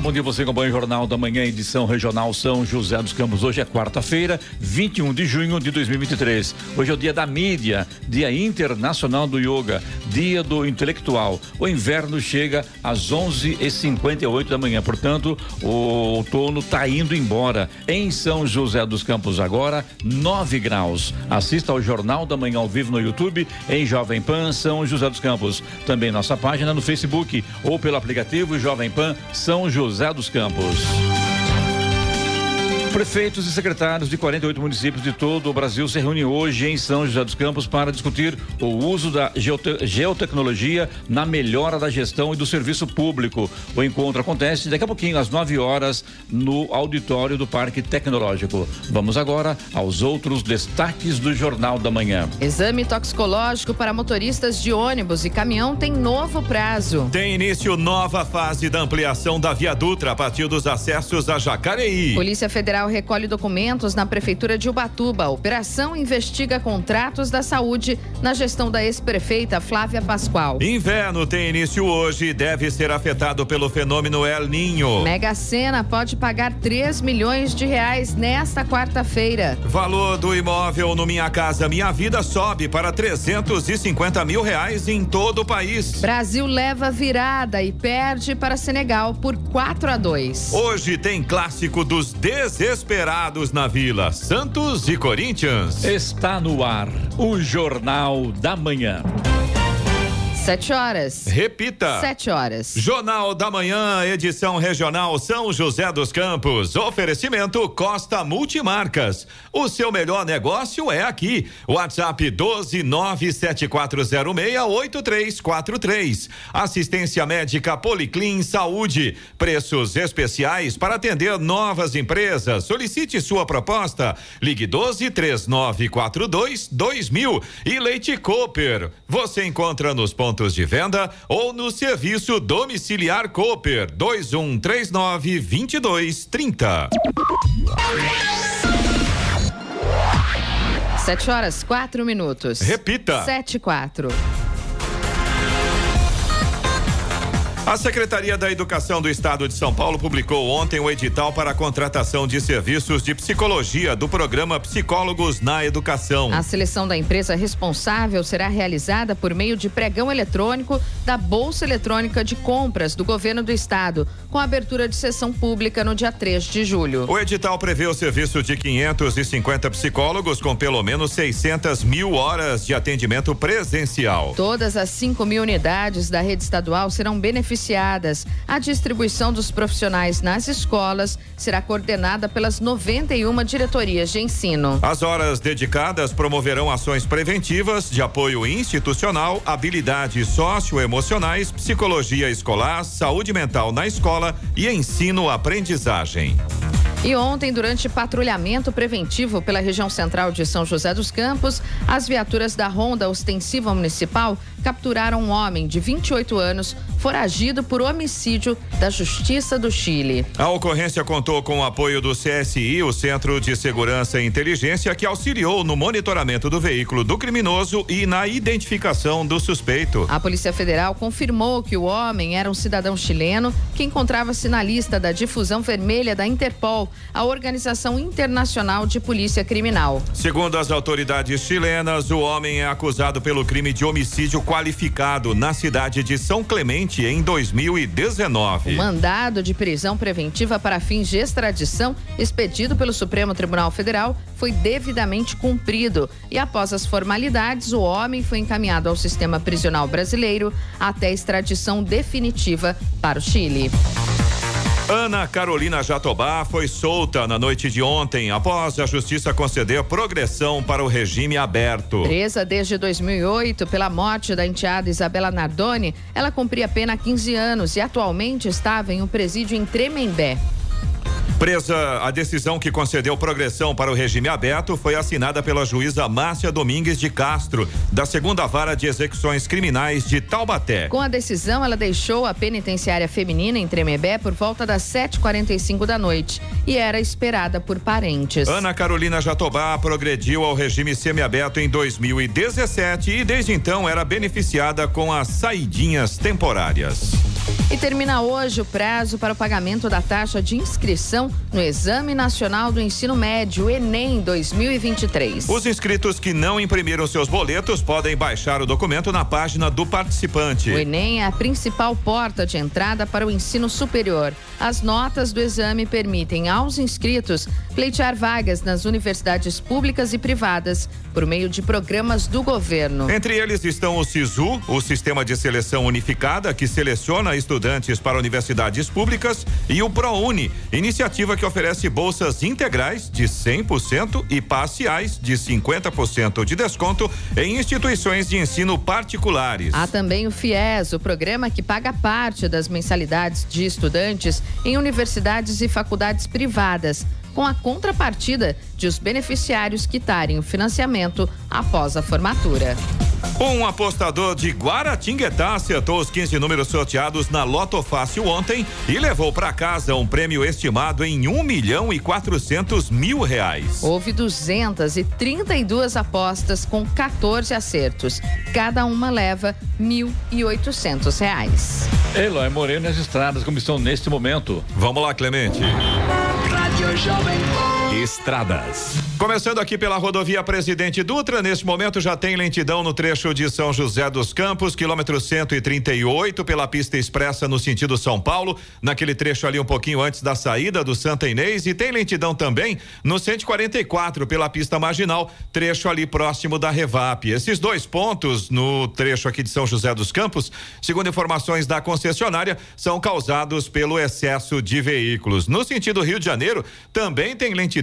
Bom dia. Você acompanha o Jornal da Manhã, edição regional São José dos Campos. Hoje é quarta-feira, 21 de junho de 2023. Hoje é o dia da mídia, dia internacional do yoga, dia do intelectual. O inverno chega às 11h58 da manhã, portanto, o outono está indo embora. Em São José dos Campos, agora, 9 graus. Assista ao Jornal da Manhã ao vivo no YouTube, em Jovem Pan São José dos Campos. Também nossa página no Facebook ou pelo aplicativo Jovem Pan São José dos Campos. Prefeitos e secretários de 48 municípios de todo o Brasil se reúnem hoje em São José dos Campos para discutir o uso da geote geotecnologia na melhora da gestão e do serviço público. O encontro acontece daqui a pouquinho, às 9 horas, no auditório do Parque Tecnológico. Vamos agora aos outros destaques do Jornal da Manhã. Exame toxicológico para motoristas de ônibus e caminhão tem novo prazo. Tem início nova fase da ampliação da Via Dutra a partir dos acessos a Jacareí. Polícia Federal recolhe documentos na Prefeitura de Ubatuba. A operação investiga contratos da saúde na gestão da ex-prefeita Flávia Pascoal. Inverno tem início hoje e deve ser afetado pelo fenômeno El Ninho. Mega Sena pode pagar 3 milhões de reais nesta quarta-feira. Valor do imóvel no Minha Casa Minha Vida sobe para 350 mil reais em todo o país. Brasil leva virada e perde para Senegal por 4 a 2. Hoje tem clássico dos 16 desesperados na Vila Santos e Corinthians. Está no ar o Jornal da Manhã. Sete horas. Repita. Sete horas. Jornal da Manhã, edição regional São José dos Campos. Oferecimento Costa Multimarcas. O seu melhor negócio é aqui. WhatsApp 12974068343. Assistência médica Policlin Saúde. Preços especiais para atender novas empresas. Solicite sua proposta. Ligue 12 3942 2000. E Leite Cooper. Você encontra nos pontos de venda ou no serviço domiciliar Cooper 2139 2230. Sete horas, quatro minutos. Repita. Sete e quatro. A Secretaria da Educação do Estado de São Paulo publicou ontem o edital para a contratação de serviços de psicologia do programa Psicólogos na Educação. A seleção da empresa responsável será realizada por meio de pregão eletrônico da Bolsa Eletrônica de Compras do Governo do Estado, com abertura de sessão pública no dia 3 de julho. O edital prevê o serviço de 550 psicólogos com pelo menos 600 mil horas de atendimento presencial. Todas as 5 mil unidades da rede estadual serão beneficiadas beneficiadas. A distribuição dos profissionais nas escolas será coordenada pelas 91 diretorias de ensino. As horas dedicadas promoverão ações preventivas de apoio institucional, habilidades socioemocionais, psicologia escolar, saúde mental na escola e ensino-aprendizagem. E ontem, durante patrulhamento preventivo pela região central de São José dos Campos, as viaturas da Ronda Ostensiva Municipal capturaram um homem de 28 anos foragido por homicídio da Justiça do Chile. A ocorrência contou com o apoio do CSI, o Centro de Segurança e Inteligência, que auxiliou no monitoramento do veículo do criminoso e na identificação do suspeito. A Polícia Federal confirmou que o homem era um cidadão chileno que encontrava-se na lista da difusão vermelha da Interpol, a Organização Internacional de Polícia Criminal. Segundo as autoridades chilenas, o homem é acusado pelo crime de homicídio qualificado na cidade de São Clemente em 2019. O mandado de prisão preventiva para fins de extradição expedido pelo Supremo Tribunal Federal foi devidamente cumprido e após as formalidades, o homem foi encaminhado ao sistema prisional brasileiro até extradição definitiva para o Chile. Ana Carolina Jatobá foi solta na noite de ontem após a justiça conceder progressão para o regime aberto. Presa desde 2008 pela morte da enteada Isabela Nardoni, ela cumpria pena há 15 anos e atualmente estava em um presídio em Tremembé. Presa, a decisão que concedeu progressão para o regime aberto foi assinada pela juíza Márcia Domingues de Castro, da segunda vara de execuções criminais de Taubaté. Com a decisão, ela deixou a penitenciária feminina em Tremembé por volta das 7h45 da noite e era esperada por parentes. Ana Carolina Jatobá progrediu ao regime semiaberto em 2017 e desde então era beneficiada com as saidinhas temporárias. E termina hoje o prazo para o pagamento da taxa de inscrição no Exame Nacional do Ensino Médio, Enem 2023. Os inscritos que não imprimiram seus boletos podem baixar o documento na página do participante. O Enem é a principal porta de entrada para o ensino superior. As notas do exame permitem aos inscritos pleitear vagas nas universidades públicas e privadas por meio de programas do governo. Entre eles estão o SISU, o Sistema de Seleção Unificada, que seleciona estudantes para universidades públicas, e o ProUni, iniciativa que oferece bolsas integrais de 100% e parciais de 50% de desconto em instituições de ensino particulares. Há também o FIES, o programa que paga parte das mensalidades de estudantes em universidades e faculdades privadas com a contrapartida de os beneficiários quitarem o financiamento após a formatura. Um apostador de Guaratinguetá acertou os 15 números sorteados na Loto Fácil ontem e levou para casa um prêmio estimado em um milhão e quatrocentos mil reais. Houve 232 apostas com 14 acertos. Cada uma leva mil e oitocentos reais. Eloy Moreno nas estradas como estão neste momento. Vamos lá, Clemente. Rádio Jovem Estradas. Começando aqui pela rodovia Presidente Dutra, neste momento já tem lentidão no trecho de São José dos Campos, quilômetro 138, pela pista expressa no sentido São Paulo, naquele trecho ali um pouquinho antes da saída do Santa Inês, e tem lentidão também no 144 pela pista marginal, trecho ali próximo da Revap. Esses dois pontos no trecho aqui de São José dos Campos, segundo informações da concessionária, são causados pelo excesso de veículos. No sentido Rio de Janeiro, também tem lentidão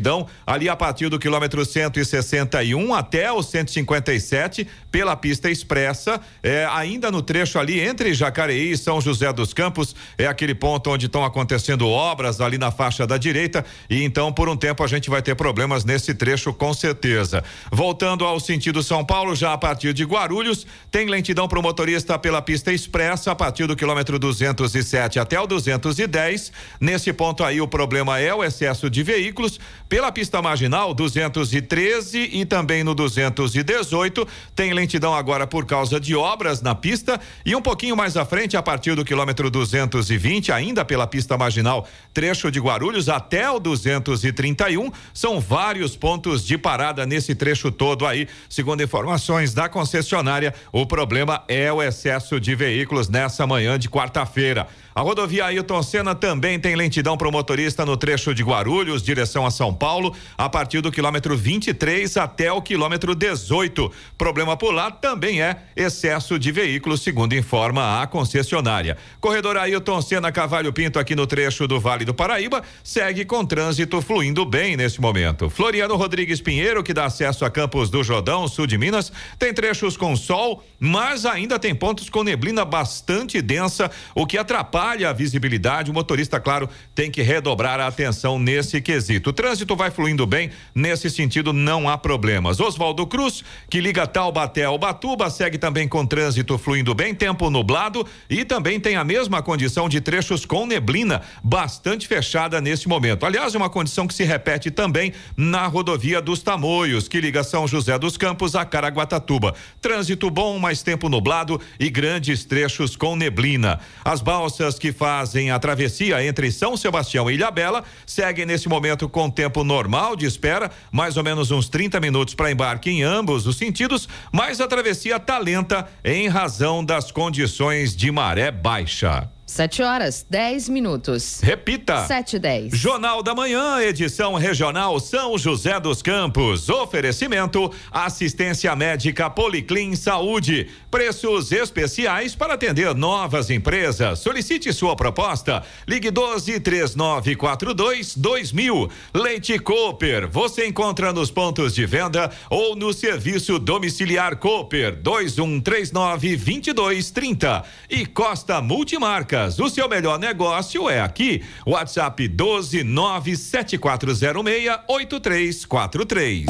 ali a partir do quilômetro 161 até o 157 pela pista expressa, é, ainda no trecho ali entre Jacareí e São José dos Campos, é aquele ponto onde estão acontecendo obras ali na faixa da direita e então por um tempo a gente vai ter problemas nesse trecho com certeza. Voltando ao sentido São Paulo, já a partir de Guarulhos, tem lentidão para o motorista pela pista expressa a partir do quilômetro 207 até o 210. Nesse ponto aí o problema é o excesso de veículos pela pista marginal 213 e também no 218 tem lentidão agora por causa de obras na pista e um pouquinho mais à frente a partir do quilômetro 220 ainda pela pista marginal trecho de Guarulhos até o 231 são vários pontos de parada nesse trecho todo aí. Segundo informações da concessionária o problema é o excesso de veículos nessa manhã de quarta-feira a rodovia Ailton Senna também tem lentidão para o motorista no trecho de Guarulhos, direção a São Paulo, a partir do quilômetro 23 até o quilômetro 18. Problema por lá também é excesso de veículos, segundo informa a concessionária. Corredor Ailton Senna Cavalho Pinto, aqui no trecho do Vale do Paraíba, segue com trânsito fluindo bem nesse momento. Floriano Rodrigues Pinheiro, que dá acesso a Campos do Jordão, sul de Minas, tem trechos com sol, mas ainda tem pontos com neblina bastante densa, o que atrapalha atrapalha a visibilidade, o motorista, claro, tem que redobrar a atenção nesse quesito. O trânsito vai fluindo bem, nesse sentido não há problemas. Oswaldo Cruz, que liga Taubaté ao Batuba, segue também com trânsito fluindo bem, tempo nublado e também tem a mesma condição de trechos com neblina, bastante fechada nesse momento. Aliás, uma condição que se repete também na rodovia dos Tamoios, que liga São José dos Campos a Caraguatatuba. Trânsito bom, mas tempo nublado e grandes trechos com neblina. As balsas que fazem a travessia entre São Sebastião e Ilhabela seguem nesse momento com tempo normal de espera, mais ou menos uns 30 minutos para embarque em ambos os sentidos, mas a travessia está lenta em razão das condições de maré baixa. Sete horas, dez minutos. Repita. Sete e dez. Jornal da Manhã, edição regional São José dos Campos. Oferecimento, assistência médica Policlin Saúde. Preços especiais para atender novas empresas. Solicite sua proposta. Ligue doze três nove quatro dois dois mil. Leite Cooper, você encontra nos pontos de venda ou no serviço domiciliar Cooper, dois um três nove vinte e dois trinta. E Costa Multimarca Clínicas. O seu melhor negócio é aqui. WhatsApp 12974068343.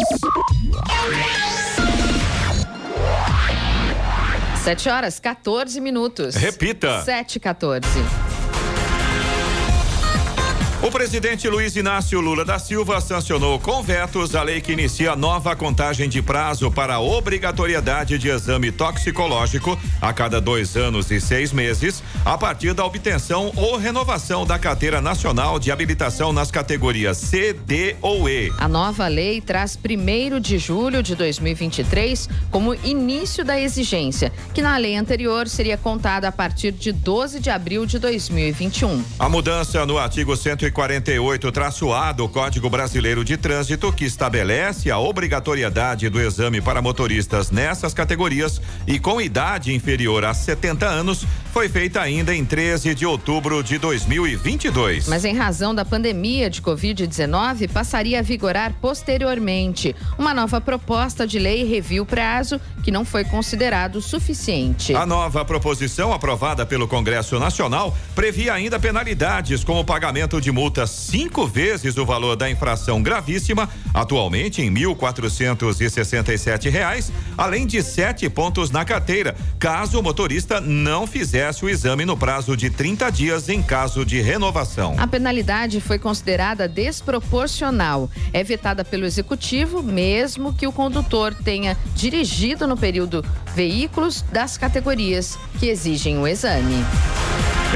Sete horas, 14 minutos. Repita. Sete, 14. O presidente Luiz Inácio Lula da Silva sancionou com vetos a lei que inicia nova contagem de prazo para a obrigatoriedade de exame toxicológico a cada dois anos e seis meses, a partir da obtenção ou renovação da carteira nacional de habilitação nas categorias C, D ou E. A nova lei traz 1 de julho de 2023 como início da exigência, que na lei anterior seria contada a partir de 12 de abril de 2021. A mudança no artigo 140 148-A do Código Brasileiro de Trânsito, que estabelece a obrigatoriedade do exame para motoristas nessas categorias e com idade inferior a 70 anos, foi feita ainda em 13 de outubro de 2022. Mas em razão da pandemia de Covid-19, passaria a vigorar posteriormente. Uma nova proposta de lei reviu o prazo, que não foi considerado suficiente. A nova proposição, aprovada pelo Congresso Nacional, previa ainda penalidades, como o pagamento de multa cinco vezes o valor da infração gravíssima, atualmente em 1.467 reais, além de sete pontos na carteira, caso o motorista não fizesse o exame no prazo de 30 dias em caso de renovação. A penalidade foi considerada desproporcional. É vetada pelo executivo, mesmo que o condutor tenha dirigido no período veículos das categorias que exigem o exame.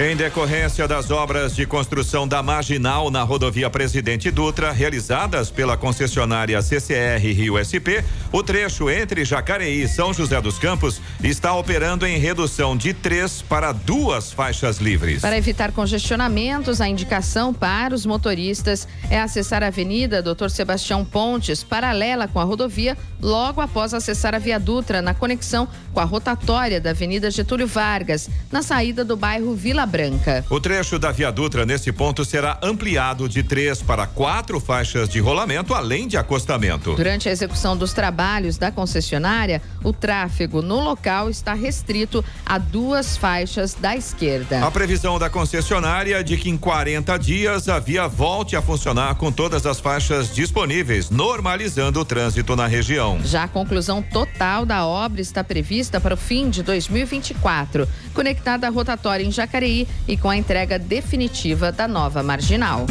Em decorrência das obras de construção da marginal na rodovia Presidente Dutra, realizadas pela concessionária CCR Rio SP, o trecho entre Jacareí e São José dos Campos está operando em redução de três para duas faixas livres. Para evitar congestionamentos, a indicação para os motoristas é acessar a Avenida Doutor Sebastião Pontes, paralela com a rodovia, logo após acessar a Via Dutra, na conexão com a rotatória da Avenida Getúlio Vargas, na saída do bairro Vila Branca. O trecho da Via Dutra nesse ponto será ampliado de três para quatro faixas de rolamento, além de acostamento. Durante a execução dos trabalhos da concessionária, o tráfego no local está restrito a duas faixas da esquerda. A previsão da concessionária é de que em 40 dias a via volte a funcionar com todas as faixas disponíveis, normalizando o trânsito na região. Já a conclusão total da obra está prevista para o fim de 2024, conectada à rotatória em Jacareí e com a entrega definitiva da nova marginal.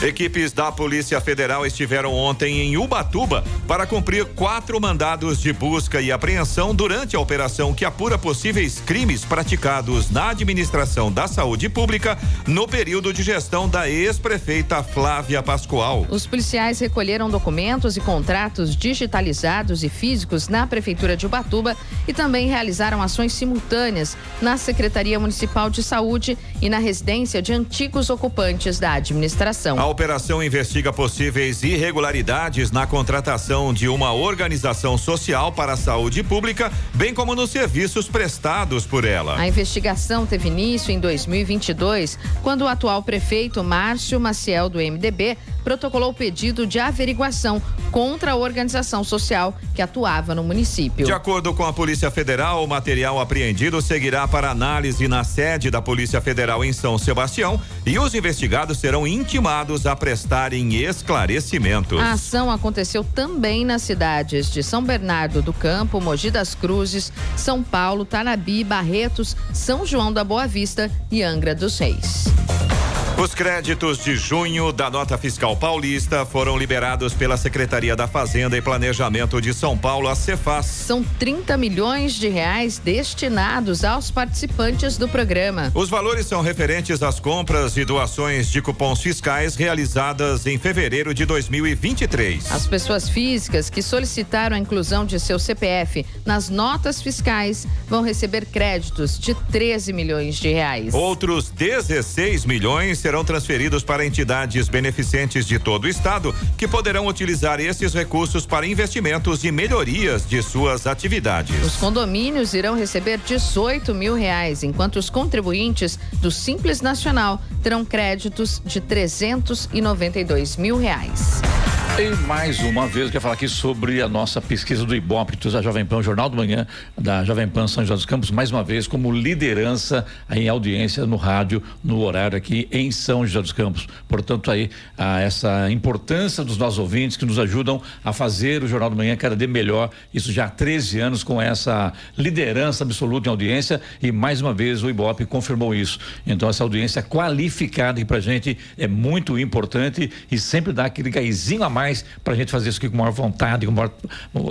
Equipes da Polícia Federal estiveram ontem em Ubatuba para cumprir quatro mandados de busca e apreensão durante a operação que apura possíveis crimes praticados na administração da saúde pública no período de gestão da ex-prefeita Flávia Pascoal. Os policiais recolheram documentos e contratos digitalizados e físicos na Prefeitura de Ubatuba e também realizaram ações simultâneas na Secretaria Municipal de Saúde e na residência de antigos ocupantes da administração. A operação investiga possíveis irregularidades na contratação de uma organização social para a saúde pública, bem como nos serviços prestados por ela. A investigação teve início em 2022, quando o atual prefeito Márcio Maciel do MDB protocolou pedido de averiguação contra a organização social que atuava no município. De acordo com a Polícia Federal, o material apreendido seguirá para análise na sede da Polícia Federal em São Sebastião e os investigados serão intimados a prestarem esclarecimentos. A ação aconteceu também nas cidades de São Bernardo do Campo, Mogi das Cruzes, São Paulo, Tanabi, Barretos, São João da Boa Vista e Angra dos Reis. Os créditos de junho da nota fiscal paulista foram liberados pela Secretaria da Fazenda e Planejamento de São Paulo, a Cefaz. São 30 milhões de reais destinados aos participantes do programa. Os valores são referentes às compras e doações de cupons fiscais realizadas em fevereiro de 2023. As pessoas físicas que solicitaram a inclusão de seu CPF nas notas fiscais vão receber créditos de 13 milhões de reais. Outros 16 milhões serão transferidos para entidades beneficentes de todo o estado, que poderão utilizar esses recursos para investimentos e melhorias de suas atividades. Os condomínios irão receber 18 mil reais, enquanto os contribuintes do Simples Nacional terão créditos de 392 mil reais. E mais uma vez, eu quero falar aqui sobre a nossa pesquisa do Ibope, da Jovem Pan, Jornal do Manhã da Jovem Pan São José dos Campos, mais uma vez como liderança em audiência no rádio, no horário aqui em São José dos Campos. Portanto, aí, essa importância dos nossos ouvintes que nos ajudam a fazer o Jornal do Manhã cada dia melhor. Isso já há 13 anos com essa liderança absoluta em audiência e mais uma vez o Ibope confirmou isso. Então, essa audiência qualificada aqui pra gente é muito importante e sempre dá aquele gaizinho a mais mais para a gente fazer isso aqui com maior vontade, com maior,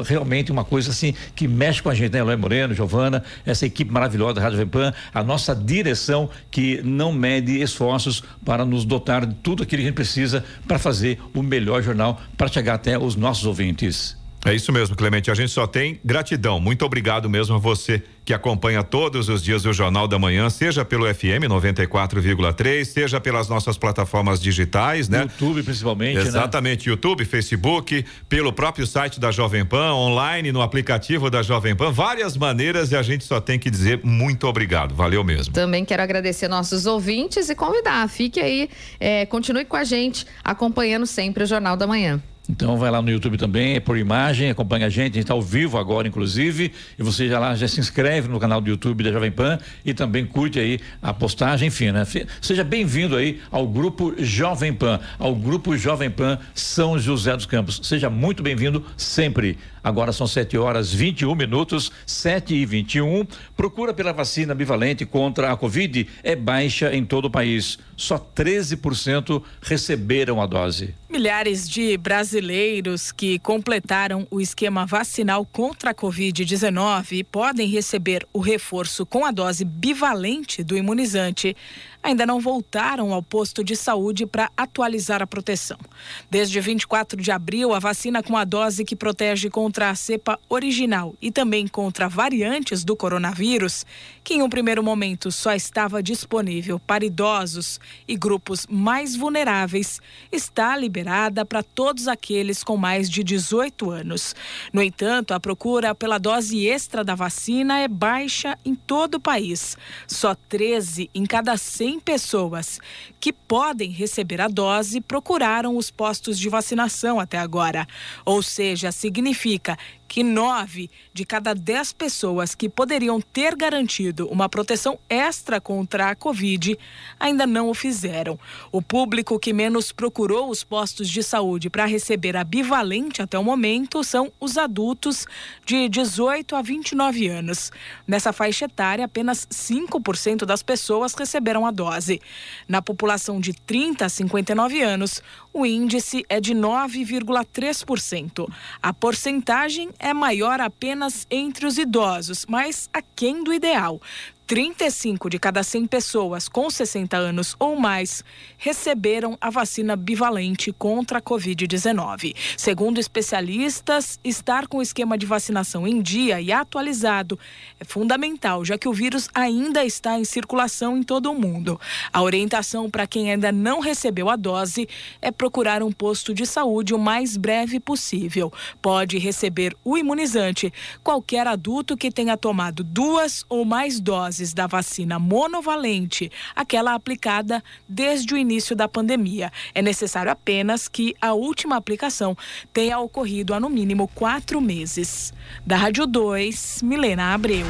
realmente uma coisa assim que mexe com a gente, né? Eloy Moreno, Giovana, essa equipe maravilhosa da Rádio Vempan, a nossa direção que não mede esforços para nos dotar de tudo aquilo que a gente precisa para fazer o melhor jornal para chegar até os nossos ouvintes. É isso mesmo, Clemente. A gente só tem gratidão. Muito obrigado mesmo a você que acompanha todos os dias o Jornal da Manhã, seja pelo FM 94,3, seja pelas nossas plataformas digitais, né? YouTube principalmente, né? Exatamente, né? YouTube, Facebook, pelo próprio site da Jovem Pan, online, no aplicativo da Jovem Pan, várias maneiras e a gente só tem que dizer muito obrigado. Valeu mesmo. Também quero agradecer nossos ouvintes e convidar, fique aí, é, continue com a gente, acompanhando sempre o Jornal da Manhã. Então vai lá no YouTube também, é por imagem, acompanha a gente, a gente está ao vivo agora, inclusive, e você já lá já se inscreve no canal do YouTube da Jovem Pan e também curte aí a postagem, enfim, né? Seja bem-vindo aí ao grupo Jovem Pan, ao grupo Jovem Pan São José dos Campos. Seja muito bem-vindo sempre. Agora são 7 horas 21 minutos, 7 e 21. Procura pela vacina bivalente contra a Covid é baixa em todo o país. Só 13% receberam a dose. Milhares de brasileiros que completaram o esquema vacinal contra a Covid-19 podem receber o reforço com a dose bivalente do imunizante ainda não voltaram ao posto de saúde para atualizar a proteção. Desde 24 de abril, a vacina com a dose que protege contra a cepa original e também contra variantes do coronavírus, que em um primeiro momento só estava disponível para idosos e grupos mais vulneráveis, está liberada para todos aqueles com mais de 18 anos. No entanto, a procura pela dose extra da vacina é baixa em todo o país. Só 13 em cada 100 pessoas que podem receber a dose procuraram os postos de vacinação até agora. Ou seja, significa que nove de cada dez pessoas que poderiam ter garantido uma proteção extra contra a Covid ainda não o fizeram. O público que menos procurou os postos de saúde para receber a bivalente até o momento são os adultos de 18 a 29 anos. Nessa faixa etária, apenas 5% das pessoas receberam a dose. Na população de 30 a 59 anos, o índice é de 9,3%. A porcentagem é maior apenas entre os idosos, mas aquém do ideal. 35 de cada 100 pessoas com 60 anos ou mais receberam a vacina bivalente contra a Covid-19. Segundo especialistas, estar com o esquema de vacinação em dia e atualizado é fundamental, já que o vírus ainda está em circulação em todo o mundo. A orientação para quem ainda não recebeu a dose é procurar um posto de saúde o mais breve possível. Pode receber o imunizante qualquer adulto que tenha tomado duas ou mais doses doses da vacina monovalente, aquela aplicada desde o início da pandemia. É necessário apenas que a última aplicação tenha ocorrido há no mínimo quatro meses. Da Rádio 2, Milena Abreu.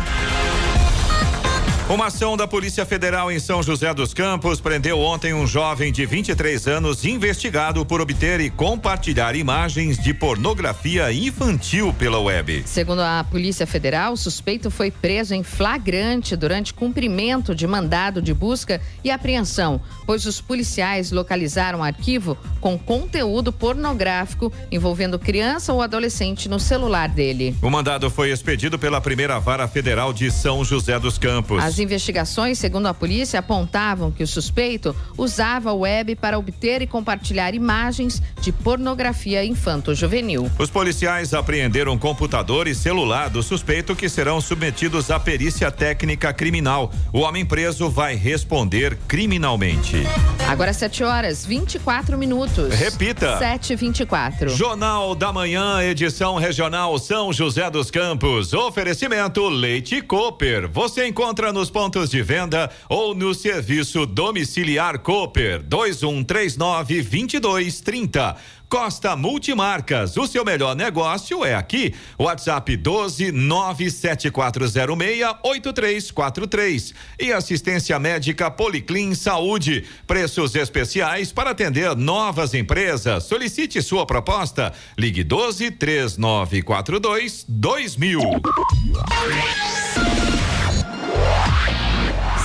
Uma ação da Polícia Federal em São José dos Campos prendeu ontem um jovem de 23 anos investigado por obter e compartilhar imagens de pornografia infantil pela web. Segundo a Polícia Federal, o suspeito foi preso em flagrante durante cumprimento de mandado de busca e apreensão, pois os policiais localizaram um arquivo com conteúdo pornográfico envolvendo criança ou adolescente no celular dele. O mandado foi expedido pela primeira vara federal de São José dos Campos. As investigações, segundo a polícia, apontavam que o suspeito usava a web para obter e compartilhar imagens de pornografia infanto-juvenil. Os policiais apreenderam computador e celular do suspeito que serão submetidos à perícia técnica criminal. O homem preso vai responder criminalmente. Agora 7 horas 24 minutos. Repita. 7 24 Jornal da Manhã, edição regional São José dos Campos. Oferecimento Leite Cooper. Você encontra no nos pontos de venda ou no serviço domiciliar Cooper 2139 2230. Costa Multimarcas, o seu melhor negócio é aqui. WhatsApp 12 97406 8343 e assistência médica Policlin Saúde. Preços especiais para atender novas empresas. Solicite sua proposta. Ligue 12 3942 2000.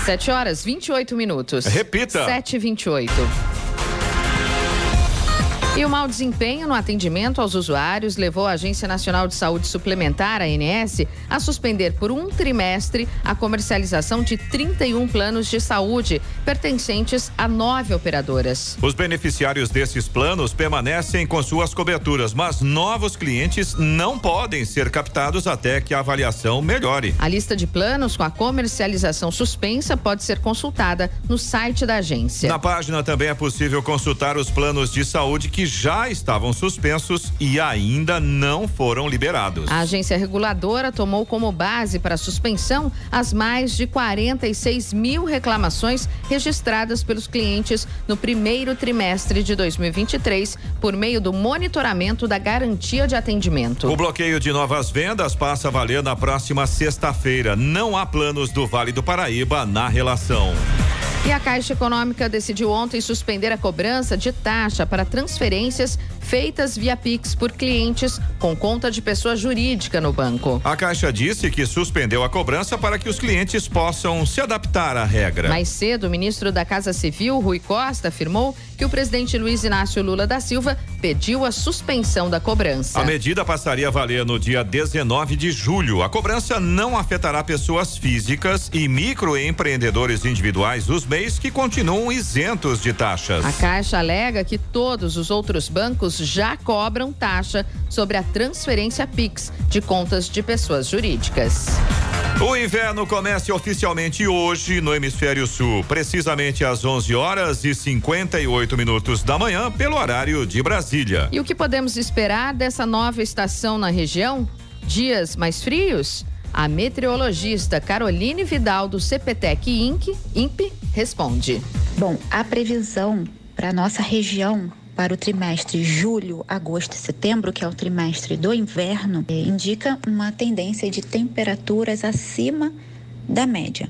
7 horas 28 minutos. Repita. 7 e 28 e o mau desempenho no atendimento aos usuários levou a Agência Nacional de Saúde Suplementar, a ANS, a suspender por um trimestre a comercialização de 31 planos de saúde pertencentes a nove operadoras. Os beneficiários desses planos permanecem com suas coberturas, mas novos clientes não podem ser captados até que a avaliação melhore. A lista de planos com a comercialização suspensa pode ser consultada no site da agência. Na página também é possível consultar os planos de saúde que que já estavam suspensos e ainda não foram liberados. A agência reguladora tomou como base para a suspensão as mais de 46 mil reclamações registradas pelos clientes no primeiro trimestre de 2023 por meio do monitoramento da garantia de atendimento. O bloqueio de novas vendas passa a valer na próxima sexta-feira. Não há planos do Vale do Paraíba na relação. E a Caixa Econômica decidiu ontem suspender a cobrança de taxa para transferências feitas via Pix por clientes com conta de pessoa jurídica no banco. A Caixa disse que suspendeu a cobrança para que os clientes possam se adaptar à regra. Mais cedo, o ministro da Casa Civil, Rui Costa, afirmou que o presidente Luiz Inácio Lula da Silva pediu a suspensão da cobrança. A medida passaria a valer no dia 19 de julho. A cobrança não afetará pessoas físicas e microempreendedores individuais os mês que continuam isentos de taxas. A Caixa alega que todos os outros bancos já cobram taxa sobre a transferência Pix de contas de pessoas jurídicas. O inverno começa oficialmente hoje no Hemisfério Sul, precisamente às 11 horas e 58 minutos da manhã, pelo horário de Brasília. E o que podemos esperar dessa nova estação na região? Dias mais frios? A meteorologista Caroline Vidal do CPTEC Inc, INPE responde. Bom, a previsão para nossa região para o trimestre julho, agosto e setembro, que é o trimestre do inverno, é, indica uma tendência de temperaturas acima da média.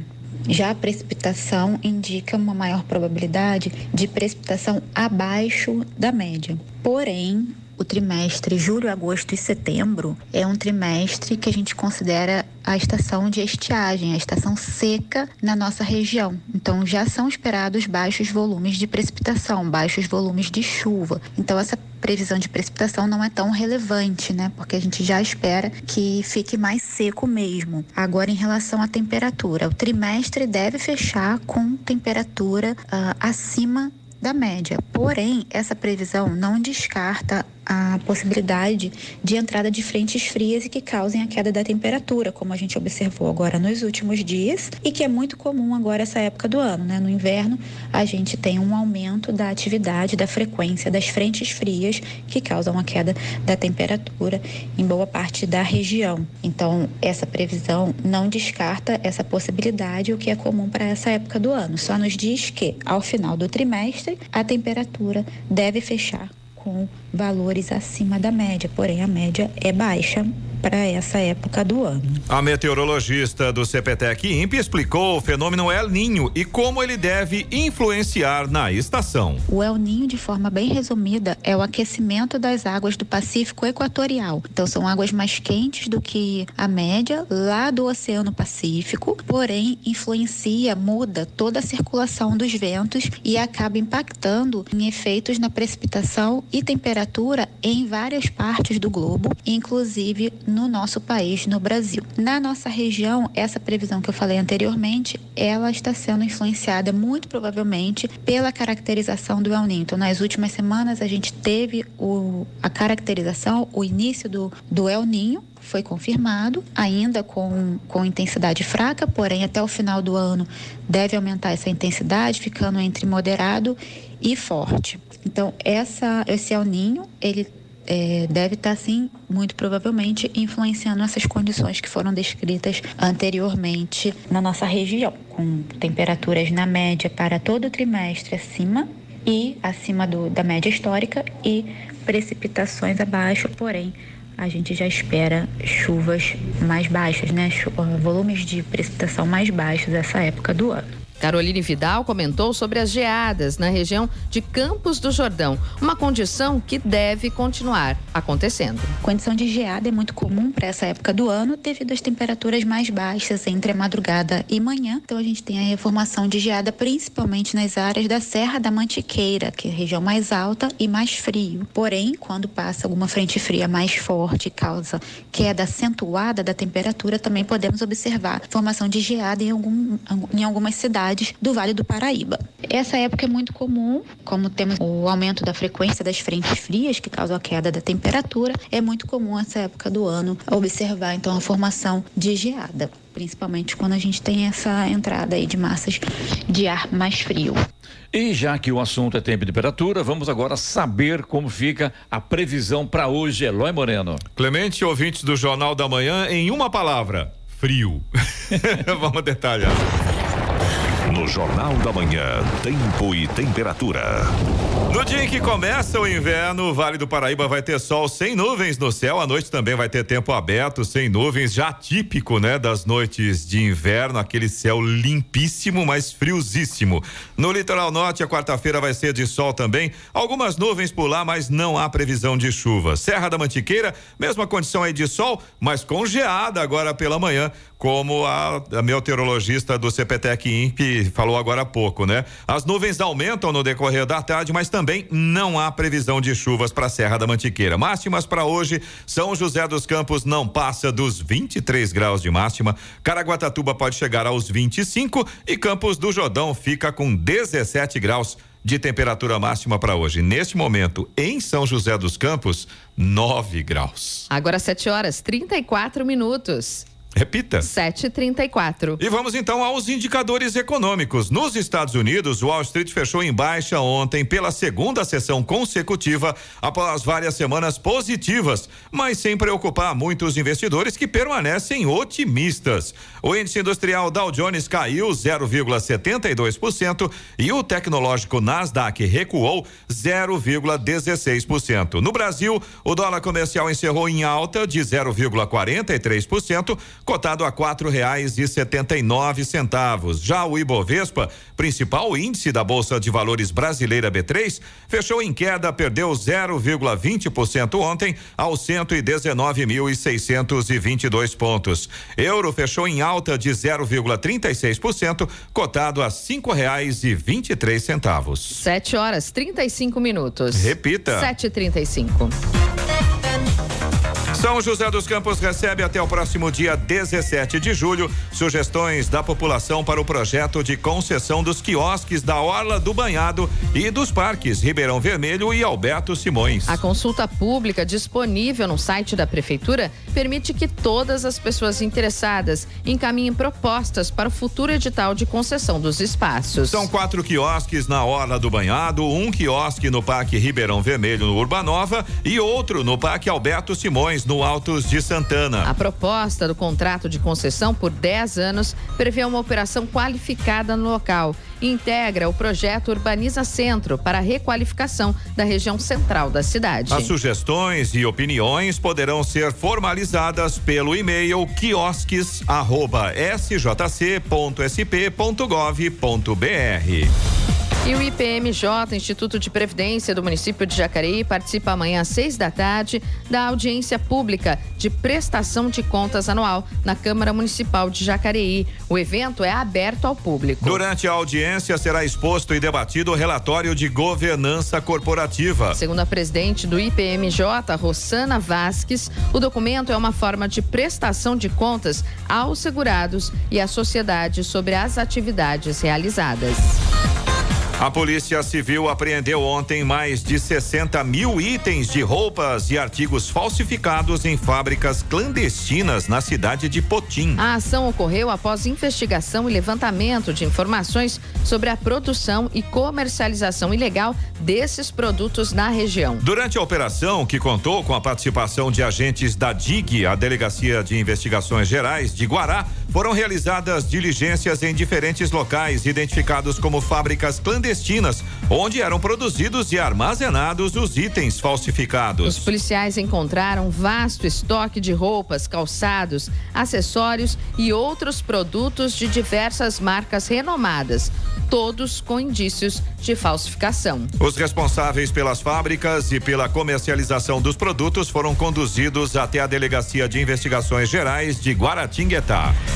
Já a precipitação indica uma maior probabilidade de precipitação abaixo da média. Porém, o trimestre julho, agosto e setembro é um trimestre que a gente considera a estação de estiagem, a estação seca na nossa região. Então já são esperados baixos volumes de precipitação, baixos volumes de chuva. Então essa previsão de precipitação não é tão relevante, né? Porque a gente já espera que fique mais seco mesmo. Agora, em relação à temperatura, o trimestre deve fechar com temperatura uh, acima da média. Porém, essa previsão não descarta a possibilidade de entrada de frentes frias e que causem a queda da temperatura, como a gente observou agora nos últimos dias e que é muito comum agora essa época do ano, né? No inverno, a gente tem um aumento da atividade, da frequência das frentes frias que causam a queda da temperatura em boa parte da região. Então, essa previsão não descarta essa possibilidade, o que é comum para essa época do ano. Só nos diz que ao final do trimestre a temperatura deve fechar com valores acima da média, porém a média é baixa para essa época do ano. A meteorologista do CPTEC INPE explicou o fenômeno El Ninho e como ele deve influenciar na estação. O El Ninho, de forma bem resumida, é o aquecimento das águas do Pacífico Equatorial. Então são águas mais quentes do que a média lá do Oceano Pacífico, porém influencia, muda toda a circulação dos ventos e acaba impactando em efeitos na precipitação e temperatura em várias partes do globo, inclusive no nosso país, no Brasil. Na nossa região, essa previsão que eu falei anteriormente, ela está sendo influenciada muito provavelmente pela caracterização do El Niño. Então, nas últimas semanas a gente teve o, a caracterização, o início do, do El Niño, foi confirmado, ainda com, com intensidade fraca, porém até o final do ano deve aumentar essa intensidade, ficando entre moderado e forte. Então, essa, esse El Ninho, ele é, deve estar, sim, muito provavelmente influenciando essas condições que foram descritas anteriormente na nossa região, com temperaturas na média para todo o trimestre acima e acima do, da média histórica e precipitações abaixo, porém a gente já espera chuvas mais baixas, né? Volumes de precipitação mais baixos nessa época do ano. Caroline Vidal comentou sobre as geadas na região de Campos do Jordão, uma condição que deve continuar acontecendo. Condição de geada é muito comum para essa época do ano devido às temperaturas mais baixas entre a madrugada e manhã. Então a gente tem a reformação de geada principalmente nas áreas da Serra da Mantiqueira, que é a região mais alta e mais frio. Porém, quando passa alguma frente fria mais forte e causa queda acentuada da temperatura, também podemos observar formação de geada em, algum, em algumas cidades cidades do Vale do Paraíba. Essa época é muito comum, como temos o aumento da frequência das frentes frias que causam a queda da temperatura, é muito comum essa época do ano observar então a formação de geada, principalmente quando a gente tem essa entrada aí de massas de ar mais frio. E já que o assunto é tempo e temperatura, vamos agora saber como fica a previsão para hoje. Eloy Moreno. Clemente, ouvintes do Jornal da Manhã, em uma palavra: frio. vamos detalhar. No Jornal da Manhã, tempo e temperatura. No dia em que começa o inverno, o Vale do Paraíba vai ter sol sem nuvens no céu. À noite também vai ter tempo aberto, sem nuvens, já típico, né, das noites de inverno, aquele céu limpíssimo, mas friosíssimo. No litoral norte, a quarta-feira vai ser de sol também. Algumas nuvens por lá, mas não há previsão de chuva. Serra da Mantiqueira, mesma condição aí de sol, mas congeada agora pela manhã como a, a meteorologista do CPTEC Falou agora há pouco, né? As nuvens aumentam no decorrer da tarde, mas também não há previsão de chuvas para a Serra da Mantiqueira. Máximas para hoje, São José dos Campos não passa dos 23 graus de máxima, Caraguatatuba pode chegar aos 25 e Campos do Jordão fica com 17 graus de temperatura máxima para hoje. Neste momento, em São José dos Campos, 9 graus. Agora 7 horas 34 minutos. Repita. 7,34. E vamos então aos indicadores econômicos. Nos Estados Unidos, Wall Street fechou em baixa ontem pela segunda sessão consecutiva, após várias semanas positivas, mas sem preocupar muitos investidores que permanecem otimistas. O índice industrial Dow Jones caiu 0,72% e o tecnológico Nasdaq recuou 0,16%. No Brasil, o dólar comercial encerrou em alta de 0,43% cotado a quatro reais e setenta e nove centavos. Já o Ibovespa, principal índice da Bolsa de Valores brasileira B3, fechou em queda, perdeu 0,20% ontem aos 119.622 pontos. Euro fechou em alta de 0,36%, cotado a cinco reais e vinte e três centavos. Sete horas trinta e cinco minutos. Repita. Sete trinta e cinco. São José dos Campos recebe até o próximo dia 17 de julho sugestões da população para o projeto de concessão dos quiosques da Orla do Banhado e dos parques Ribeirão Vermelho e Alberto Simões. A consulta pública disponível no site da Prefeitura permite que todas as pessoas interessadas encaminhem propostas para o futuro edital de concessão dos espaços. São quatro quiosques na Orla do Banhado, um quiosque no Parque Ribeirão Vermelho, no Urbanova, e outro no Parque Alberto Simões, no Altos de Santana. A proposta do contrato de concessão por 10 anos prevê uma operação qualificada no local e integra o projeto Urbaniza Centro para a requalificação da região central da cidade. As sugestões e opiniões poderão ser formalizadas pelo e-mail quiosques@sjc.sp.gov.br. E o IPMJ, Instituto de Previdência do município de Jacareí, participa amanhã às seis da tarde da audiência pública de prestação de contas anual na Câmara Municipal de Jacareí. O evento é aberto ao público. Durante a audiência será exposto e debatido o relatório de governança corporativa. Segundo a presidente do IPMJ, Rossana Vasques, o documento é uma forma de prestação de contas aos segurados e à sociedade sobre as atividades realizadas. A Polícia Civil apreendeu ontem mais de 60 mil itens de roupas e artigos falsificados em fábricas clandestinas na cidade de Potim. A ação ocorreu após investigação e levantamento de informações sobre a produção e comercialização ilegal desses produtos na região. Durante a operação, que contou com a participação de agentes da DIG, a Delegacia de Investigações Gerais de Guará, foram realizadas diligências em diferentes locais identificados como fábricas clandestinas, onde eram produzidos e armazenados os itens falsificados. Os policiais encontraram vasto estoque de roupas, calçados, acessórios e outros produtos de diversas marcas renomadas, todos com indícios de falsificação. Os responsáveis pelas fábricas e pela comercialização dos produtos foram conduzidos até a Delegacia de Investigações Gerais de Guaratinguetá.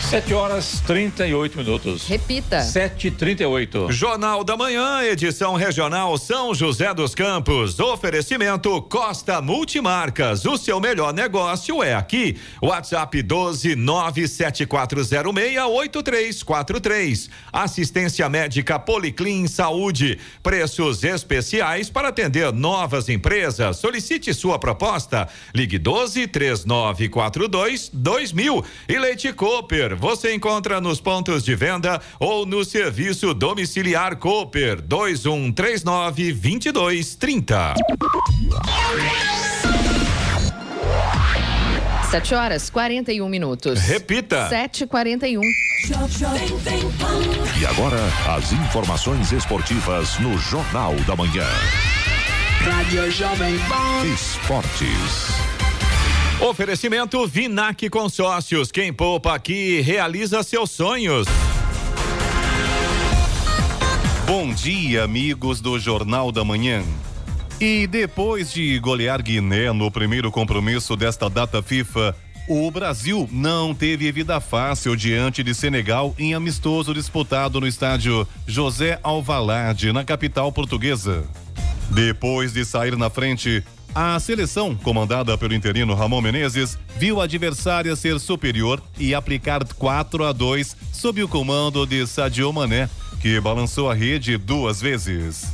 7 horas 38 minutos. Repita. 7h38. Jornal da Manhã, edição regional São José dos Campos. Oferecimento Costa Multimarcas. O seu melhor negócio é aqui. WhatsApp 12 974068343. Assistência médica Policlin Saúde. Preços especiais para atender novas empresas. Solicite sua proposta. Ligue 12 3942 2000. E Leite Cooper você encontra nos pontos de venda ou no serviço domiciliar Cooper 2139 2230. 7 horas 41 minutos. Repita. 7h41. E agora, as informações esportivas no Jornal da Manhã. Rádio Jovem Pan. Esportes. Oferecimento Vinac Consórcios. Quem poupa aqui realiza seus sonhos. Bom dia, amigos do Jornal da Manhã. E depois de golear Guiné no primeiro compromisso desta data FIFA, o Brasil não teve vida fácil diante de Senegal em amistoso disputado no estádio José Alvalade, na capital portuguesa. Depois de sair na frente, a seleção, comandada pelo interino Ramon Menezes, viu a adversária ser superior e aplicar 4 a 2 sob o comando de Sadio Mané, que balançou a rede duas vezes.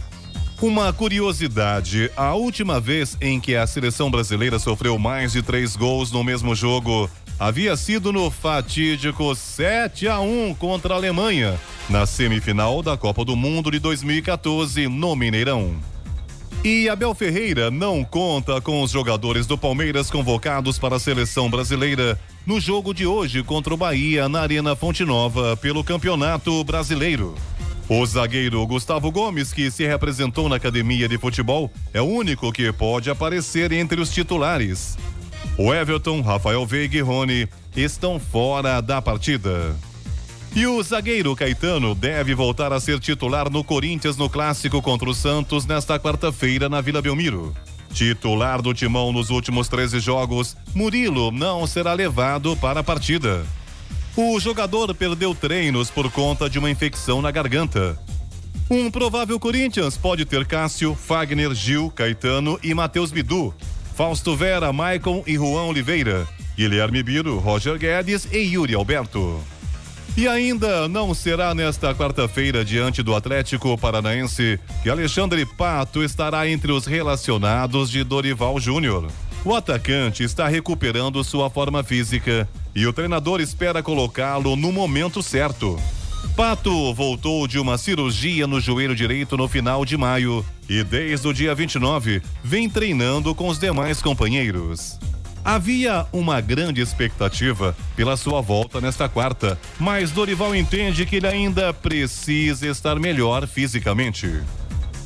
Uma curiosidade: a última vez em que a seleção brasileira sofreu mais de três gols no mesmo jogo havia sido no fatídico 7 a 1 contra a Alemanha, na semifinal da Copa do Mundo de 2014, no Mineirão. E Abel Ferreira não conta com os jogadores do Palmeiras convocados para a seleção brasileira no jogo de hoje contra o Bahia na Arena Fonte Nova pelo Campeonato Brasileiro. O zagueiro Gustavo Gomes, que se representou na academia de futebol, é o único que pode aparecer entre os titulares. O Everton, Rafael Veiga e Rony estão fora da partida. E o zagueiro Caetano deve voltar a ser titular no Corinthians no clássico contra o Santos nesta quarta-feira na Vila Belmiro. Titular do timão nos últimos 13 jogos, Murilo não será levado para a partida. O jogador perdeu treinos por conta de uma infecção na garganta. Um provável Corinthians pode ter Cássio, Fagner, Gil, Caetano e Matheus Bidu, Fausto Vera, Maicon e Juan Oliveira, Guilherme Biro, Roger Guedes e Yuri Alberto. E ainda não será nesta quarta-feira diante do Atlético Paranaense que Alexandre Pato estará entre os relacionados de Dorival Júnior. O atacante está recuperando sua forma física e o treinador espera colocá-lo no momento certo. Pato voltou de uma cirurgia no joelho direito no final de maio e desde o dia 29 vem treinando com os demais companheiros. Havia uma grande expectativa pela sua volta nesta quarta, mas Dorival entende que ele ainda precisa estar melhor fisicamente.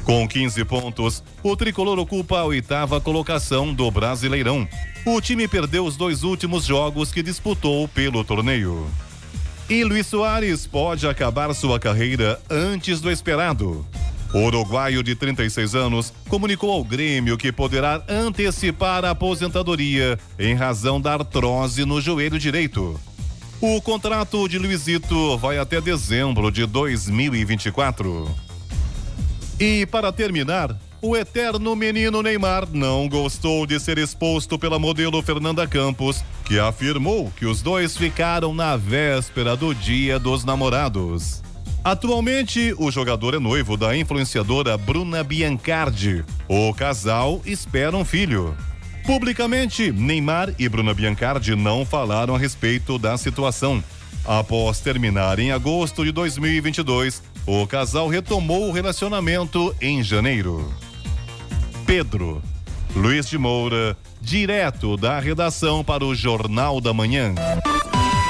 Com 15 pontos, o tricolor ocupa a oitava colocação do Brasileirão. O time perdeu os dois últimos jogos que disputou pelo torneio. E Luiz Soares pode acabar sua carreira antes do esperado. O uruguaio de 36 anos comunicou ao Grêmio que poderá antecipar a aposentadoria em razão da artrose no joelho direito. O contrato de Luizito vai até dezembro de 2024. E para terminar, o eterno menino Neymar não gostou de ser exposto pela modelo Fernanda Campos, que afirmou que os dois ficaram na véspera do Dia dos Namorados. Atualmente, o jogador é noivo da influenciadora Bruna Biancardi. O casal espera um filho. Publicamente, Neymar e Bruna Biancardi não falaram a respeito da situação. Após terminar em agosto de 2022, o casal retomou o relacionamento em janeiro. Pedro Luiz de Moura, direto da redação para o Jornal da Manhã.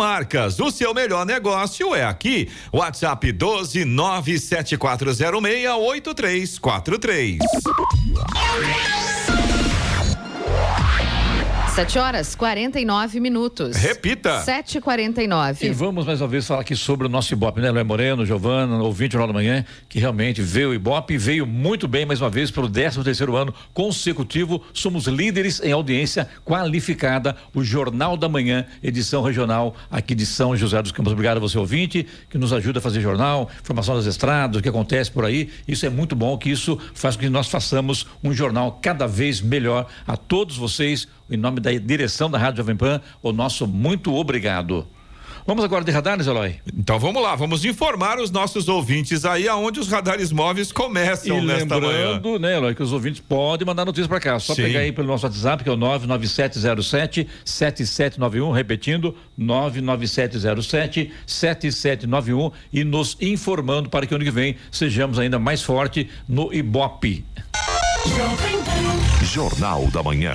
Multimarcas. O seu melhor negócio é aqui. WhatsApp 12 97406 8343. 7 horas 49 minutos. Repita. 7h49. E vamos mais uma vez falar aqui sobre o nosso Ibope, né? Lué Moreno, Giovana, ouvinte do da Manhã, que realmente veio o Ibope, veio muito bem mais uma vez pelo 13 terceiro ano consecutivo. Somos líderes em audiência qualificada. O Jornal da Manhã, edição regional aqui de São José dos Campos. Obrigado a você, ouvinte, que nos ajuda a fazer jornal, informação das estradas, o que acontece por aí. Isso é muito bom, que isso faz com que nós façamos um jornal cada vez melhor a todos vocês em nome da direção da Rádio Jovem Pan, o nosso muito obrigado. Vamos agora de radares, Eloy? Então vamos lá, vamos informar os nossos ouvintes aí aonde os radares móveis começam e nesta lembrando, manhã. né, Eloy, que os ouvintes podem mandar notícias para cá. Só Sim. pegar aí pelo nosso WhatsApp, que é o 99707 7791, repetindo, 99707 7791 e nos informando para que ano que vem sejamos ainda mais forte no Ibope. Jornal da Manhã.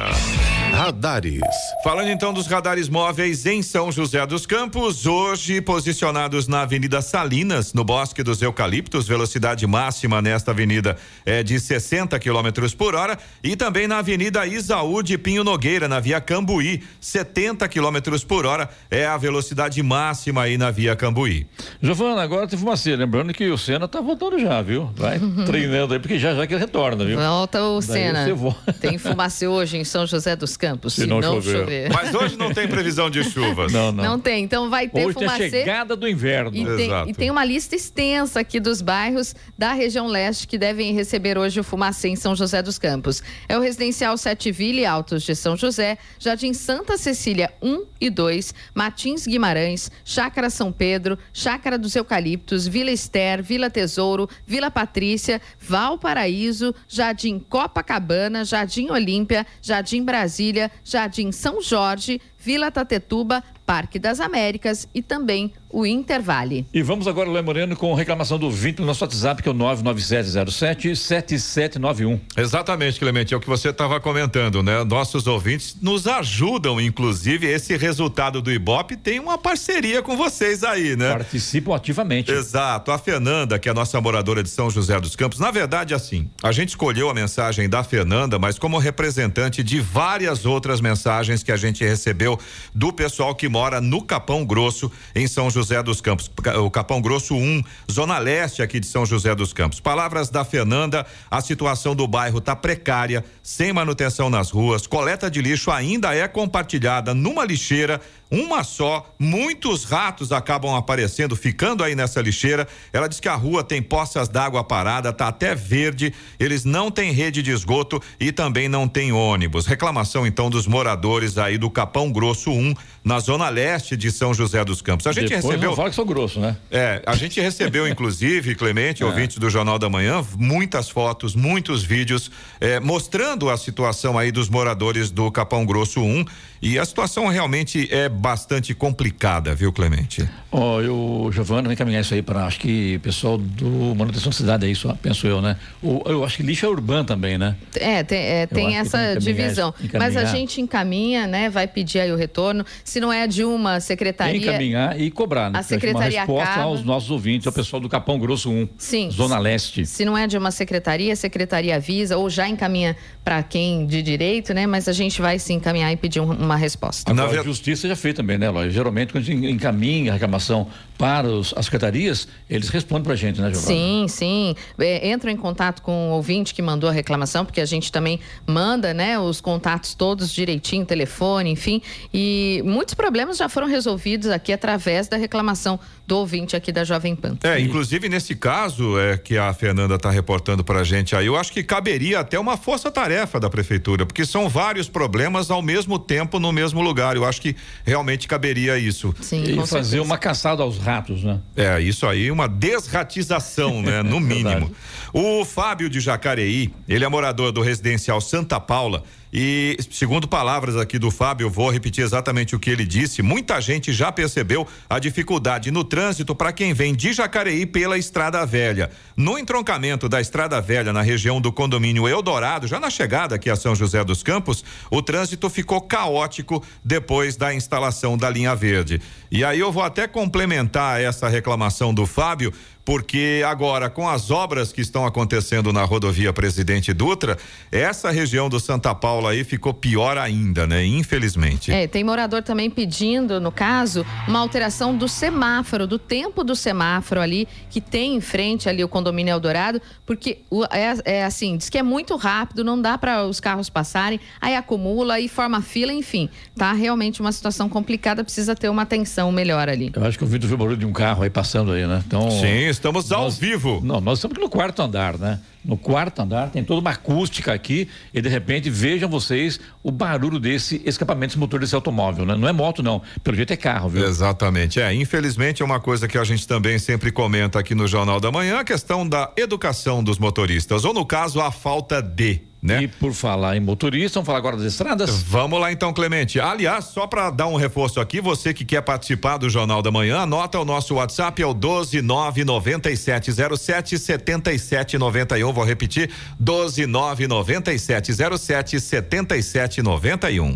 Radares. Falando então dos radares móveis em São José dos Campos, hoje posicionados na Avenida Salinas, no Bosque dos Eucaliptos, velocidade máxima nesta avenida é de 60 km por hora, e também na Avenida Isaú de Pinho Nogueira, na Via Cambuí, 70 km por hora é a velocidade máxima aí na Via Cambuí. Giovana, agora tem fumaceira. Lembrando que o Senna tá voltando já, viu? Vai treinando aí, porque já já que ele retorna, viu? Volta o Daí Senna. você volta. Tem fumacê hoje em São José dos Campos, se, Se não não, chover. chover. Mas hoje não tem previsão de chuvas. Não, não. Não tem, então vai ter Hoje tem a fumacê. chegada do inverno. E tem, Exato. e tem uma lista extensa aqui dos bairros da região leste que devem receber hoje o fumacê em São José dos Campos. É o Residencial Sete Vila e Altos de São José, Jardim Santa Cecília 1 e 2, Matins Guimarães, Chácara São Pedro, Chácara dos Eucaliptos, Vila Ester, Vila Tesouro, Vila Patrícia, Valparaíso, Jardim Copacabana, Jardim Olímpia, Jardim Brasília, Jardim São Jorge, Vila Tatetuba, Parque das Américas e também o Intervale. E vamos agora, Léo Moreno, com reclamação do vinte no nosso WhatsApp, que é o 99707 7791. Exatamente, Clemente, é o que você estava comentando, né? Nossos ouvintes nos ajudam, inclusive, esse resultado do Ibope tem uma parceria com vocês aí, né? Participam ativamente. Exato. A Fernanda, que é a nossa moradora de São José dos Campos, na verdade, assim, a gente escolheu a mensagem da Fernanda, mas como representante de várias outras mensagens que a gente recebeu do pessoal que mora no Capão Grosso, em São José dos Campos. O Capão Grosso 1, Zona Leste aqui de São José dos Campos. Palavras da Fernanda, a situação do bairro está precária, sem manutenção nas ruas, coleta de lixo ainda é compartilhada numa lixeira uma só, muitos ratos acabam aparecendo, ficando aí nessa lixeira. Ela diz que a rua tem poças d'água parada, tá até verde. Eles não têm rede de esgoto e também não tem ônibus. Reclamação então dos moradores aí do Capão Grosso 1, na zona leste de São José dos Campos. A gente Depois recebeu. Não fala que sou grosso, né? É, a gente recebeu, inclusive, Clemente, é. ouvinte do Jornal da Manhã, muitas fotos, muitos vídeos é, mostrando a situação aí dos moradores do Capão Grosso 1 e a situação realmente é bastante complicada, viu, Clemente? Ó, oh, eu, Giovana, vai encaminhar isso aí para acho que pessoal do manutenção da cidade, é isso, penso eu, né? O, eu acho que lixo é urbano também, né? É, tem, é, tem essa divisão. Mas a gente encaminha, né? Vai pedir aí o retorno. Se não é de uma secretaria. Tem encaminhar e cobrar, né? A secretaria uma resposta acaba... aos nossos ouvintes, ao pessoal do Capão Grosso 1. Sim. Zona Leste. Se não é de uma secretaria, a secretaria avisa ou já encaminha para quem de direito, né? Mas a gente vai se encaminhar e pedir uma resposta. Agora, a justiça já fez também, né, Lóia? Geralmente, quando a gente encaminha a reclamação para os, as secretarias, eles respondem para a gente, né, Giovana? Sim, sim. É, entram em contato com o ouvinte que mandou a reclamação, porque a gente também manda, né, os contatos todos direitinho, telefone, enfim. E muitos problemas já foram resolvidos aqui através da reclamação do ouvinte aqui da Jovem Pan. É, inclusive nesse caso é que a Fernanda está reportando para a gente aí, eu acho que caberia até uma força-tarefa da prefeitura, porque são vários problemas ao mesmo tempo no mesmo lugar. Eu acho que realmente caberia isso. Sim, e fazer certeza. uma caçada aos ratos, né? É, isso aí, uma desratização, né? No mínimo. o Fábio de Jacareí, ele é morador do residencial Santa Paula e, segundo palavras aqui do Fábio, vou repetir exatamente o que ele disse. Muita gente já percebeu a dificuldade no trânsito para quem vem de Jacareí pela Estrada Velha. No entroncamento da Estrada Velha, na região do condomínio Eldorado, já na chegada aqui a São José dos Campos, o trânsito ficou caótico depois da instalação da linha verde. E aí eu vou até complementar essa reclamação do Fábio porque agora com as obras que estão acontecendo na rodovia Presidente Dutra, essa região do Santa Paula aí ficou pior ainda, né? Infelizmente. É, tem morador também pedindo, no caso, uma alteração do semáforo, do tempo do semáforo ali que tem em frente ali o condomínio Eldorado, porque é, é assim, diz que é muito rápido, não dá para os carros passarem, aí acumula, aí forma fila, enfim, tá realmente uma situação complicada, precisa ter uma atenção melhor ali. Eu acho que o Vitor viu o barulho de um carro aí passando aí, né? Então, Sim, estamos ao nós, vivo. Não, nós estamos no quarto andar, né? No quarto andar tem toda uma acústica aqui e de repente vejam vocês o barulho desse escapamento motor desse automóvel, né? Não é moto não, pelo jeito é carro, viu? Exatamente. É, infelizmente é uma coisa que a gente também sempre comenta aqui no Jornal da Manhã, a questão da educação dos motoristas, ou no caso a falta de né? E por falar em motorista, vamos falar agora das estradas? Vamos lá então, Clemente. Aliás, só para dar um reforço aqui, você que quer participar do Jornal da Manhã, anota o nosso WhatsApp, é o 12997077791. Vou repetir: 12997077791.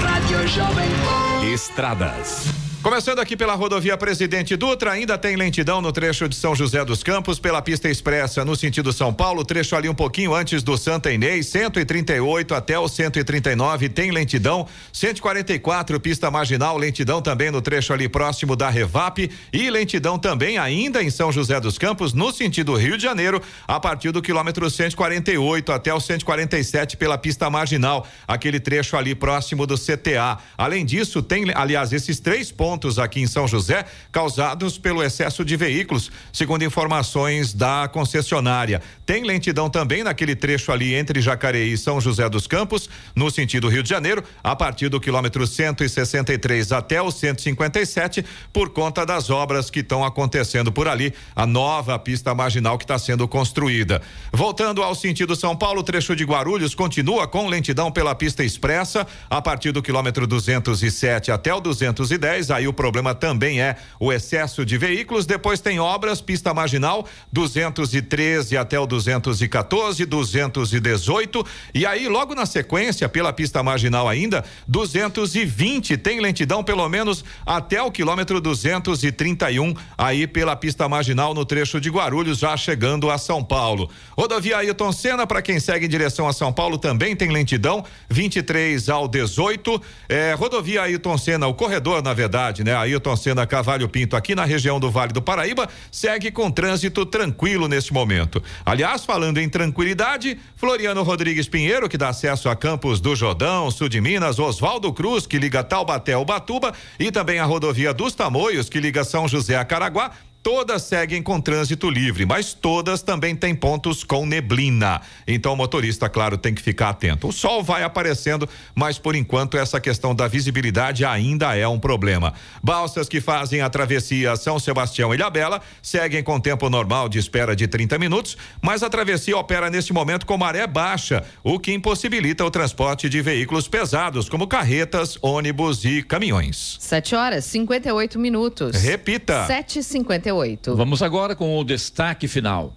Rádio Jovem Estradas. Começando aqui pela rodovia Presidente Dutra, ainda tem lentidão no trecho de São José dos Campos, pela pista expressa no sentido São Paulo, trecho ali um pouquinho antes do Santa Inês, 138 até o 139 tem lentidão, 144 pista marginal, lentidão também no trecho ali próximo da Revap e lentidão também ainda em São José dos Campos, no sentido Rio de Janeiro, a partir do quilômetro 148 até o 147 pela pista marginal, aquele trecho ali próximo do CTA. Além disso, tem, aliás, esses três pontos pontos aqui em São José causados pelo excesso de veículos, segundo informações da concessionária. Tem lentidão também naquele trecho ali entre Jacareí e São José dos Campos, no sentido Rio de Janeiro, a partir do quilômetro 163 até o 157, por conta das obras que estão acontecendo por ali, a nova pista marginal que está sendo construída. Voltando ao sentido São Paulo, trecho de Guarulhos continua com lentidão pela pista expressa, a partir do quilômetro 207 até o 210, aí Aí o problema também é o excesso de veículos. Depois tem obras, pista marginal 213 até o 214, 218 e aí logo na sequência pela pista marginal ainda 220 tem lentidão pelo menos até o quilômetro 231 aí pela pista marginal no trecho de Guarulhos já chegando a São Paulo. Rodovia Ailton Senna para quem segue em direção a São Paulo também tem lentidão 23 ao 18. É, rodovia Ailton Senna, o corredor na verdade cidade, né? Ailton Senna Cavalho Pinto, aqui na região do Vale do Paraíba, segue com trânsito tranquilo neste momento. Aliás, falando em tranquilidade, Floriano Rodrigues Pinheiro, que dá acesso a Campos do Jordão, sul de Minas, Oswaldo Cruz, que liga Taubaté ao Batuba, e também a rodovia dos Tamoios, que liga São José a Caraguá, Todas seguem com trânsito livre, mas todas também têm pontos com neblina. Então o motorista, claro, tem que ficar atento. O sol vai aparecendo, mas por enquanto essa questão da visibilidade ainda é um problema. Balsas que fazem a travessia São Sebastião e Ilhabela seguem com tempo normal de espera de 30 minutos, mas a travessia opera neste momento com maré baixa, o que impossibilita o transporte de veículos pesados, como carretas, ônibus e caminhões. 7 horas 58 minutos. Repita. 7h58. Vamos agora com o destaque final.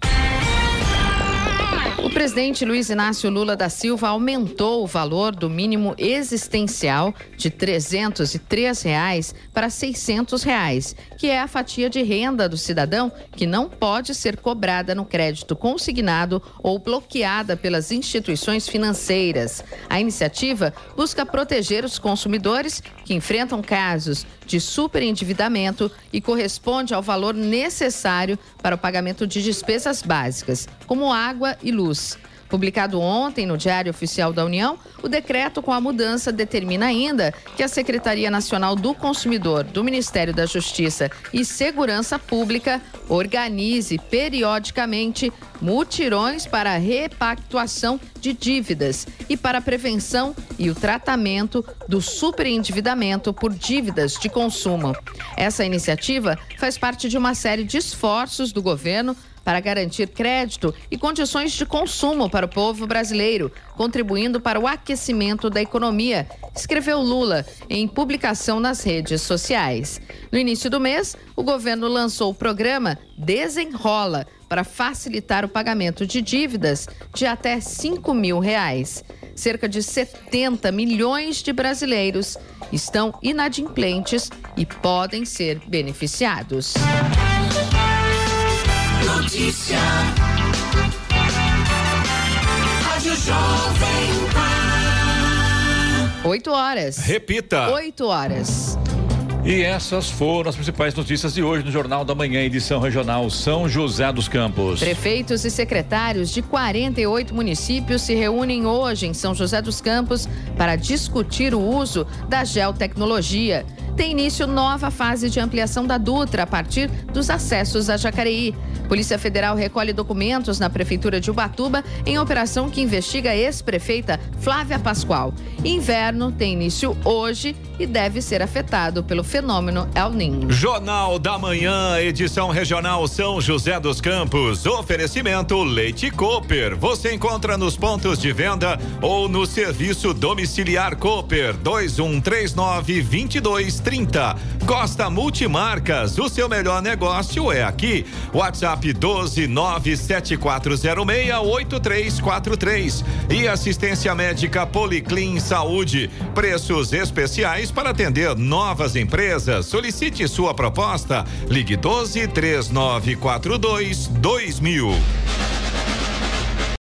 O presidente Luiz Inácio Lula da Silva aumentou o valor do mínimo existencial de 303 reais para 600 reais, que é a fatia de renda do cidadão que não pode ser cobrada no crédito consignado ou bloqueada pelas instituições financeiras. A iniciativa busca proteger os consumidores que enfrentam casos de superendividamento e corresponde ao valor necessário para o pagamento de despesas básicas, como água e luz. Publicado ontem no Diário Oficial da União, o decreto com a mudança determina ainda que a Secretaria Nacional do Consumidor, do Ministério da Justiça e Segurança Pública organize periodicamente mutirões para repactuação de dívidas e para a prevenção e o tratamento do superendividamento por dívidas de consumo. Essa iniciativa faz parte de uma série de esforços do governo para garantir crédito e condições de consumo para o povo brasileiro, contribuindo para o aquecimento da economia, escreveu Lula em publicação nas redes sociais. No início do mês, o governo lançou o programa Desenrola para facilitar o pagamento de dívidas de até 5 mil reais. Cerca de 70 milhões de brasileiros estão inadimplentes e podem ser beneficiados. Notícia. Rádio Jovem Pan. 8 horas. Repita. 8 horas. E essas foram as principais notícias de hoje no Jornal da Manhã, edição regional São José dos Campos. Prefeitos e secretários de 48 municípios se reúnem hoje em São José dos Campos para discutir o uso da geotecnologia. Tem início nova fase de ampliação da Dutra a partir dos acessos a Jacareí. Polícia Federal recolhe documentos na Prefeitura de Ubatuba em operação que investiga a ex-prefeita Flávia Pascoal. Inverno tem início hoje e deve ser afetado pelo fenômeno El Niño. Jornal da Manhã, edição regional São José dos Campos. Oferecimento Leite Cooper. Você encontra nos pontos de venda ou no serviço domiciliar Cooper 2139 2230. Costa Multimarcas, o seu melhor negócio é aqui. WhatsApp 12974068343 e assistência médica Policlin Saúde. Preços especiais para atender novas empresas. Solicite sua proposta. Ligue 12 3942 2000.